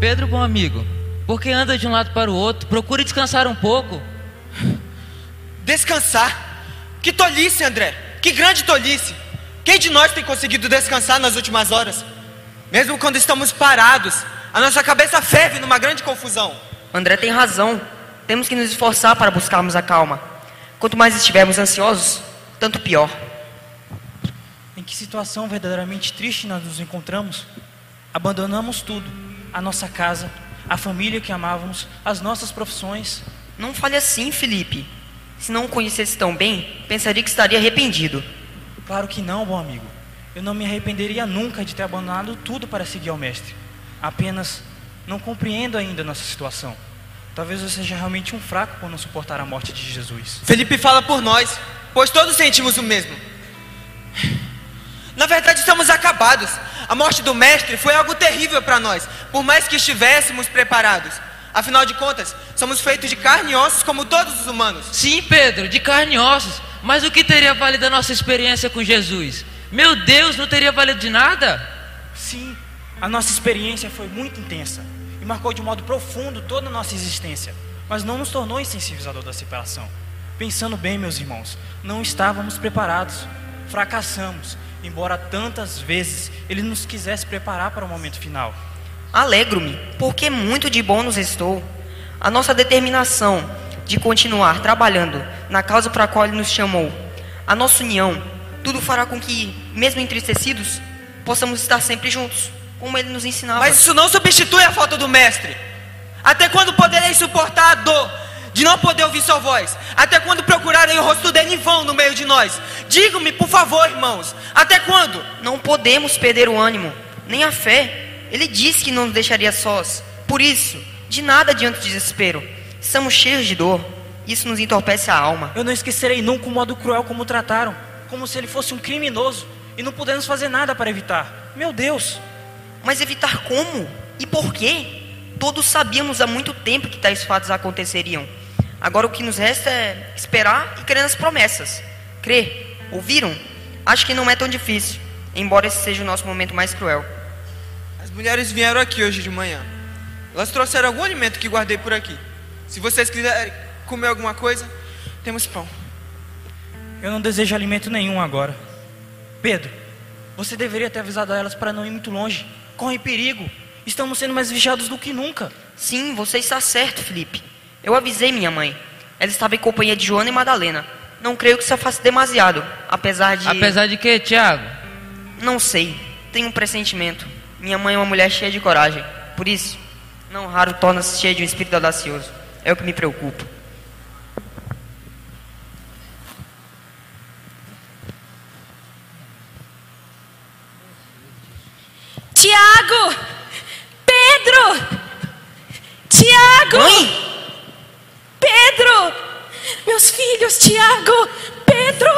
Pedro, bom amigo, por que anda de um lado para o outro? Procure descansar um pouco. Descansar? Que tolice, André! Que grande tolice! Quem de nós tem conseguido descansar nas últimas horas? Mesmo quando estamos parados, a nossa cabeça ferve numa grande confusão. André tem razão. Temos que nos esforçar para buscarmos a calma. Quanto mais estivermos ansiosos, tanto pior. Em que situação verdadeiramente triste nós nos encontramos? Abandonamos tudo: a nossa casa, a família que amávamos, as nossas profissões. Não fale assim, Felipe. Se não o conhecesse tão bem, pensaria que estaria arrependido. Claro que não, bom amigo. Eu não me arrependeria nunca de ter abandonado tudo para seguir ao Mestre. Apenas não compreendo ainda a nossa situação. Talvez eu seja realmente um fraco por não suportar a morte de Jesus. Felipe fala por nós, pois todos sentimos o mesmo. Na verdade, estamos acabados. A morte do Mestre foi algo terrível para nós, por mais que estivéssemos preparados. Afinal de contas, somos feitos de carne e ossos como todos os humanos. Sim, Pedro, de carne e ossos. Mas o que teria valido a nossa experiência com Jesus? Meu Deus, não teria valido de nada? Sim, a nossa experiência foi muito intensa e marcou de modo profundo toda a nossa existência, mas não nos tornou insensíveis à dor da separação. Pensando bem, meus irmãos, não estávamos preparados, fracassamos, embora tantas vezes Ele nos quisesse preparar para o momento final. Alegro-me, porque muito de bom nos restou. A nossa determinação de continuar trabalhando na causa para a qual Ele nos chamou, a nossa união, tudo fará com que, mesmo entristecidos, possamos estar sempre juntos, como Ele nos ensinava. Mas isso não substitui a falta do Mestre. Até quando poderei suportar a dor de não poder ouvir sua voz? Até quando procurarei o rosto dele em vão no meio de nós? Digam-me, por favor, irmãos, até quando? Não podemos perder o ânimo, nem a fé. Ele disse que não nos deixaria sós. Por isso, de nada adianta o desespero. Estamos cheios de dor. Isso nos entorpece a alma. Eu não esquecerei nunca o modo cruel como o trataram, como se ele fosse um criminoso e não pudemos fazer nada para evitar. Meu Deus! Mas evitar como? E por quê? Todos sabíamos há muito tempo que tais fatos aconteceriam. Agora o que nos resta é esperar e crer nas promessas. Crer. Ouviram? Acho que não é tão difícil, embora esse seja o nosso momento mais cruel. As mulheres vieram aqui hoje de manhã. Elas trouxeram algum alimento que guardei por aqui. Se vocês quiserem comer alguma coisa, temos pão. Eu não desejo alimento nenhum agora. Pedro, você deveria ter avisado a elas para não ir muito longe. Corre perigo. Estamos sendo mais vigiados do que nunca. Sim, você está certo, Felipe. Eu avisei minha mãe. Ela estava em companhia de Joana e Madalena. Não creio que isso afaste demasiado, apesar de. Apesar de que, Tiago? Não sei. Tenho um pressentimento. Minha mãe é uma mulher cheia de coragem. Por isso, não raro torna-se cheia de um espírito audacioso. É o que me preocupa. Tiago! Pedro! Tiago! Mãe! Meus filhos, Tiago! Pedro!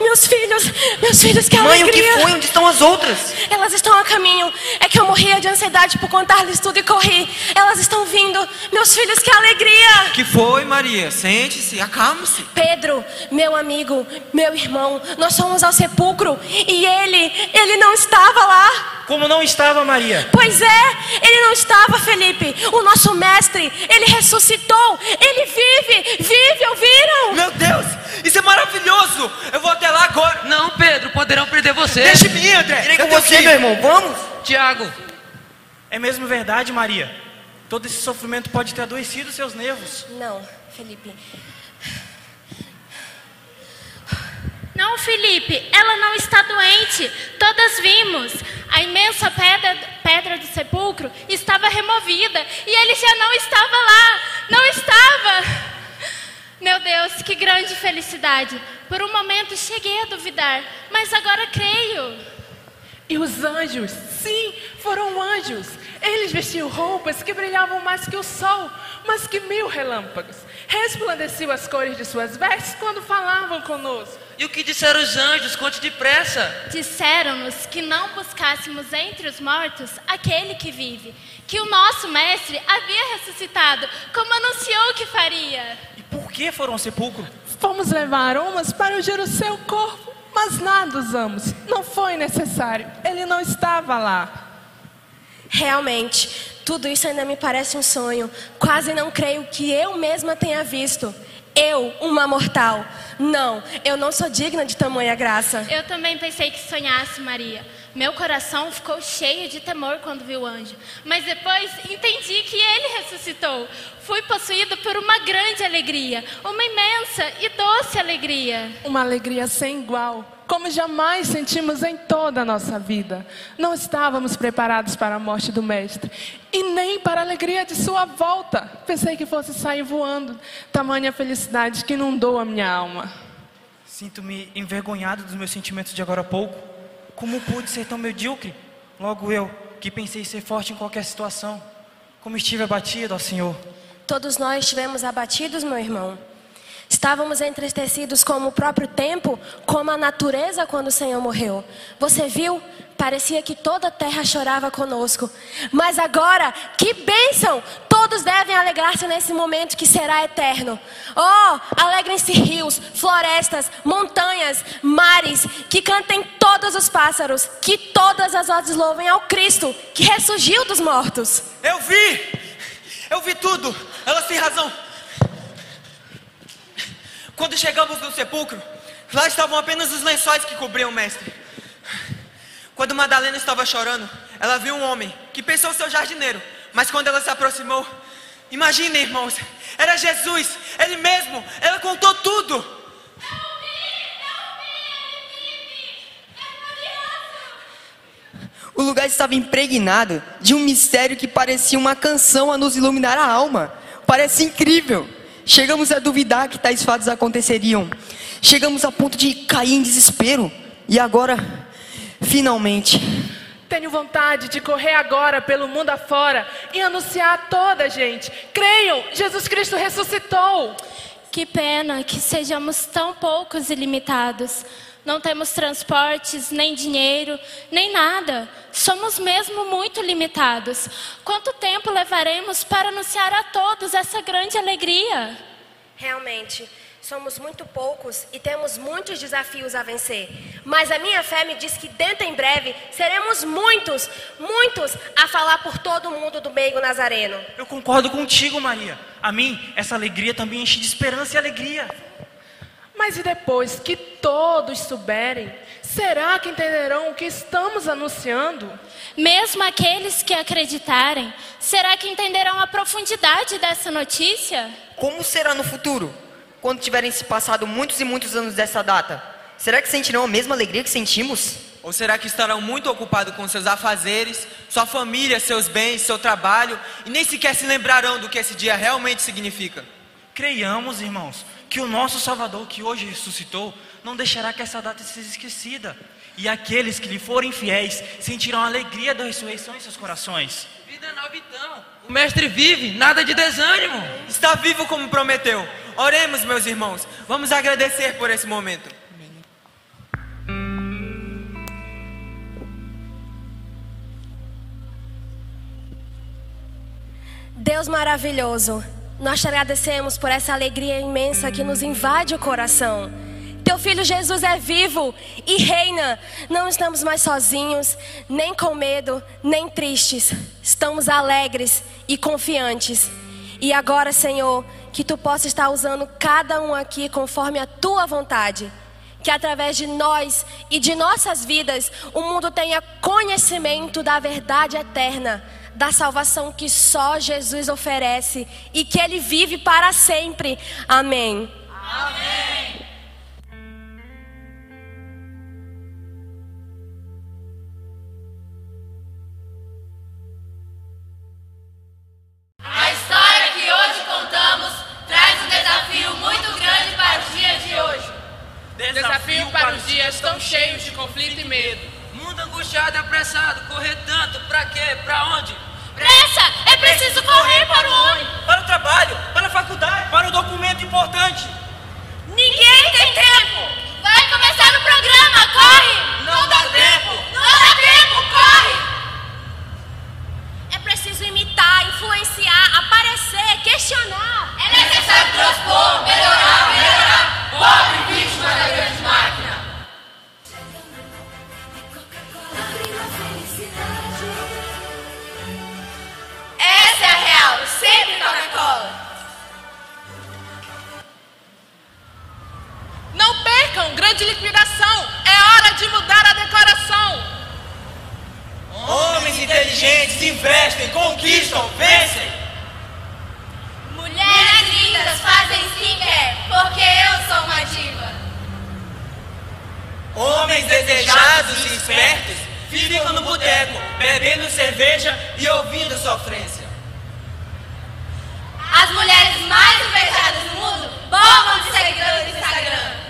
Meus filhos, meus filhos, que Mãe, o que alegria! foi? Onde estão as outras? Elas estão a caminho. É que eu morria de ansiedade por contar-lhes tudo e corri. Elas estão vindo. Meus filhos, que alegria! Que foi, Maria? Sente-se, acalme-se. Pedro, meu amigo, meu irmão, nós fomos ao sepulcro e ele, ele não estava lá. Como não estava Maria? Pois é, ele não estava, Felipe. O nosso mestre, ele ressuscitou. Ele vive, vive, ouviram? Meu Deus, isso é maravilhoso. Eu vou até lá agora. Não, Pedro, poderão perder você. Deixe-me ir, André. Irei com você, meu irmão. Vamos? Tiago, É mesmo verdade, Maria? Todo esse sofrimento pode ter adoecido seus nervos. Não, Felipe. Não, Felipe, ela não está doente. Todas vimos. A imensa pedra, pedra do sepulcro estava removida e ele já não estava lá. Não estava. Meu Deus, que grande felicidade. Por um momento cheguei a duvidar, mas agora creio. E os anjos, sim, foram anjos. Eles vestiam roupas que brilhavam mais que o sol, mais que mil relâmpagos. Resplandeciam as cores de suas vestes quando falavam conosco. E o que disseram os anjos? Conte depressa. Disseram-nos que não buscássemos entre os mortos aquele que vive, que o nosso mestre havia ressuscitado, como anunciou que faria. E por que foram ao sepulcro? Fomos levar aromas para ungir o seu corpo, mas nada usamos. Não foi necessário. Ele não estava lá. Realmente, Tudo isso ainda me parece um sonho. Quase não creio que eu mesma tenha visto. Eu, uma mortal. Não, eu não sou digna de tamanha graça. Eu também pensei que sonhasse, Maria. Meu coração ficou cheio de temor quando vi o anjo. Mas depois entendi que ele ressuscitou. Fui possuído por uma grande alegria, uma imensa e doce alegria. Uma alegria sem igual, como jamais sentimos em toda a nossa vida. Não estávamos preparados para a morte do Mestre e nem para a alegria de sua volta. Pensei que fosse sair voando. Tamanha felicidade que inundou a minha alma. Sinto-me envergonhado dos meus sentimentos de agora há pouco. Como pude ser tão medíocre? Logo eu, que pensei ser forte em qualquer situação. Como estive abatido, ó Senhor. Todos nós estivemos abatidos, meu irmão. Estávamos entristecidos como o próprio tempo, como a natureza quando o Senhor morreu. Você viu? Parecia que toda a terra chorava conosco. Mas agora, que bênção! Todos devem alegrar-se nesse momento que será eterno. Oh, alegrem-se rios, florestas, montanhas, mares, que cantem todos os pássaros, que todas as vozes louvem ao Cristo, que ressurgiu dos mortos. Eu vi! Eu vi tudo! Elas têm razão! Quando chegamos no sepulcro, lá estavam apenas os lençóis que cobriam o mestre. Quando Madalena estava chorando, ela viu um homem que pensou ser o jardineiro, mas quando ela se aproximou, imaginem, irmãos, era Jesus, ele mesmo, ela contou tudo. O lugar estava impregnado de um mistério que parecia uma canção a nos iluminar a alma. Parece incrível. Chegamos a duvidar que tais fatos aconteceriam. Chegamos a ponto de cair em desespero. E agora, finalmente, Tenho vontade de correr agora pelo mundo afora e anunciar a toda a gente. Creiam, Jesus Cristo ressuscitou. Que pena que sejamos tão poucos e limitados. Não temos transportes, nem dinheiro, nem nada. Somos mesmo muito limitados. Quanto tempo levaremos para anunciar a todos essa grande alegria? Realmente, somos muito poucos e temos muitos desafios a vencer. Mas a minha fé me diz que dentro em breve seremos muitos, muitos a falar por todo mundo do meigo nazareno. Eu concordo contigo, Maria. A mim, essa alegria também enche de esperança e alegria. Mas e depois que todos souberem, será que entenderão o que estamos anunciando? Mesmo aqueles que acreditarem, será que entenderão a profundidade dessa notícia? como será no futuro? Quando tiverem se passado muitos e muitos anos dessa data? Será que sentirão a mesma alegria que sentimos? Ou será que estarão muito ocupados com seus afazeres, sua família, seus bens, seu trabalho, e nem sequer se lembrarão do que esse dia realmente significa? Creiamos, irmãos, que o nosso Salvador, que hoje ressuscitou, não deixará que essa data seja esquecida. E aqueles que lhe forem fiéis sentirão a alegria da ressurreição em seus corações. Vida nova então. O mestre vive, nada de desânimo. Está vivo como prometeu. Oremos, meus irmãos. Vamos agradecer por esse momento. Deus maravilhoso, nós te agradecemos por essa alegria imensa que nos invade o coração. Teu filho Jesus é vivo e reina. Não estamos mais sozinhos, nem com medo, nem tristes. Estamos alegres e confiantes. E agora, Senhor, que tu possa estar usando cada um aqui conforme a tua vontade. Que através de nós e de nossas vidas, o mundo tenha conhecimento da verdade eterna, da salvação que só Jesus oferece e que ele vive para sempre. Amém. A Desafio para os dias tão cheios de conflito e medo. Mundo angustiado e apressado, correr tanto, pra quê? Pra onde? Pressa! É preciso correr para o ônibus! Para o trabalho, para a faculdade, para o documento importante. Ninguém tem tempo! Vai começar o programa! Corre! Não dá tempo! Não dá tempo! Inteligentes investem, conquistam, vencem. Mulheres lindas fazem skincare, porque eu sou uma diva. Homens desejados e espertos ficam no boteco, bebendo cerveja e ouvindo sofrência. As mulheres mais invejadas do mundo bombam de seguidores no Instagram.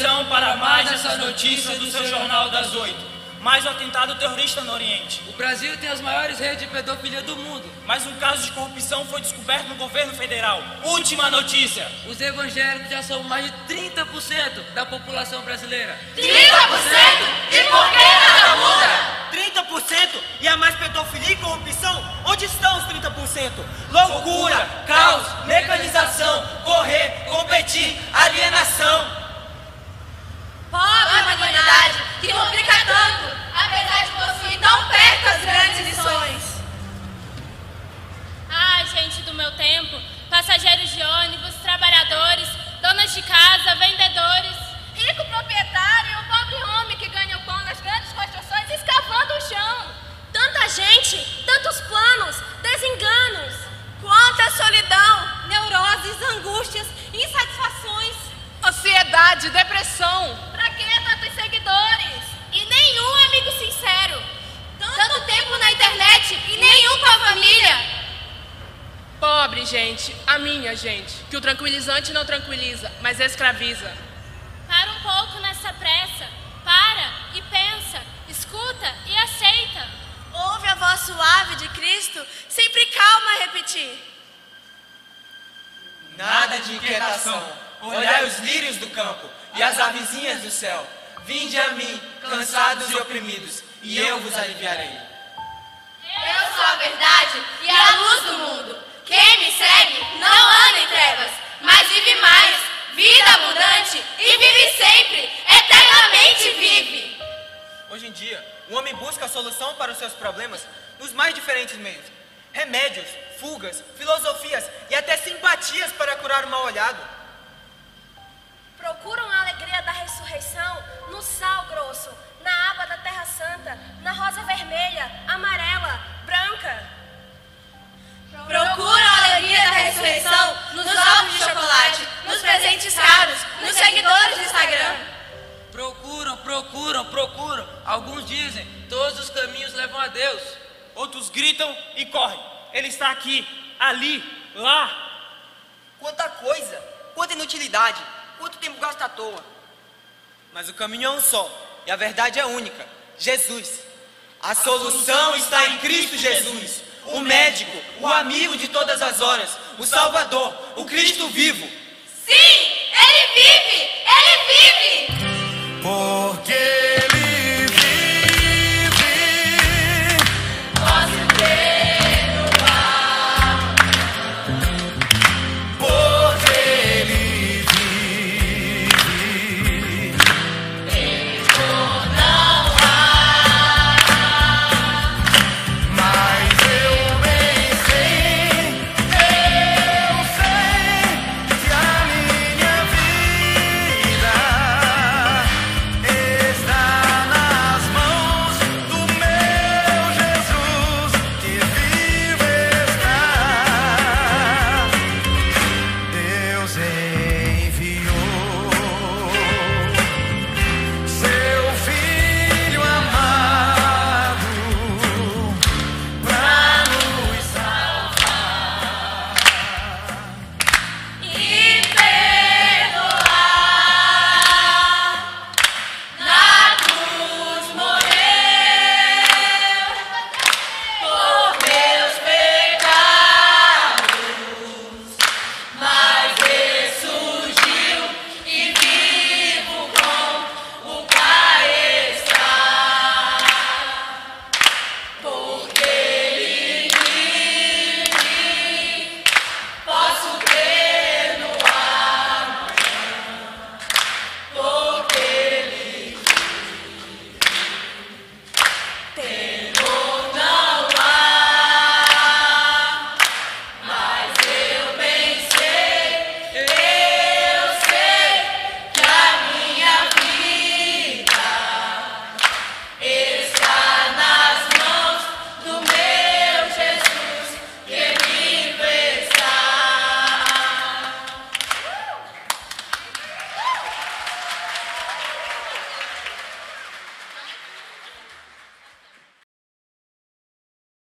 Atenção para mais essa notícia do seu Jornal das Oito. Mais um atentado terrorista no Oriente. O Brasil tem as maiores redes de pedofilia do mundo. Mais um caso de corrupção foi descoberto no governo federal. Última notícia. Os evangélicos já são mais de 30% da população brasileira. 30%? E por que nada muda? 30% e a mais pedofilia e corrupção? Onde estão os 30%? Loucura, caos, mecanização, correr, competir, alienação. Pobre humanidade que complica tanto, apesar de possuir tão perto as grandes lições. Ah, gente do meu tempo, passageiros de ônibus, trabalhadores, donas de casa, vendedores. Rico proprietário e o pobre homem que ganha o pão nas grandes construções escavando o chão. Tanta gente, tantos gente, a minha gente, que o tranquilizante não tranquiliza, mas escraviza. Para um pouco nessa pressa. Para e pensa, escuta e aceita. Ouve a voz suave de Cristo, sempre calma a repetir. Nada de inquietação. Olhai os lírios do campo e as avezinhas do céu. Vinde a mim, cansados e oprimidos, e eu vos aliviarei. Eu sou a verdade e a luz do mundo. Quem me segue não anda em trevas, mas vive mais, vida abundante e vive sempre, eternamente vive. Hoje em dia, o homem busca a solução para os seus problemas nos mais diferentes meios. Remédios, fugas, filosofias e até simpatias para curar o mal olhado. Procuram a alegria da ressurreição no sal grosso, na aba da terra santa, na rosa vermelha, amarela, branca. Procuram a alegria da ressurreição nos ovos de chocolate, nos presentes caros, nos seguidores do Instagram. Procuram, procuram, procuram. Alguns dizem, todos os caminhos levam a Deus. Outros gritam e correm. Ele está aqui, ali, lá. Quanta coisa, quanta inutilidade, quanto tempo gasto à toa. Mas o caminho é um só, e a verdade é única: Jesus. A solução está em Cristo Jesus, o médico, o amigo de todas as horas, o Salvador, o Cristo vivo. Sim, ele vive! Ele vive!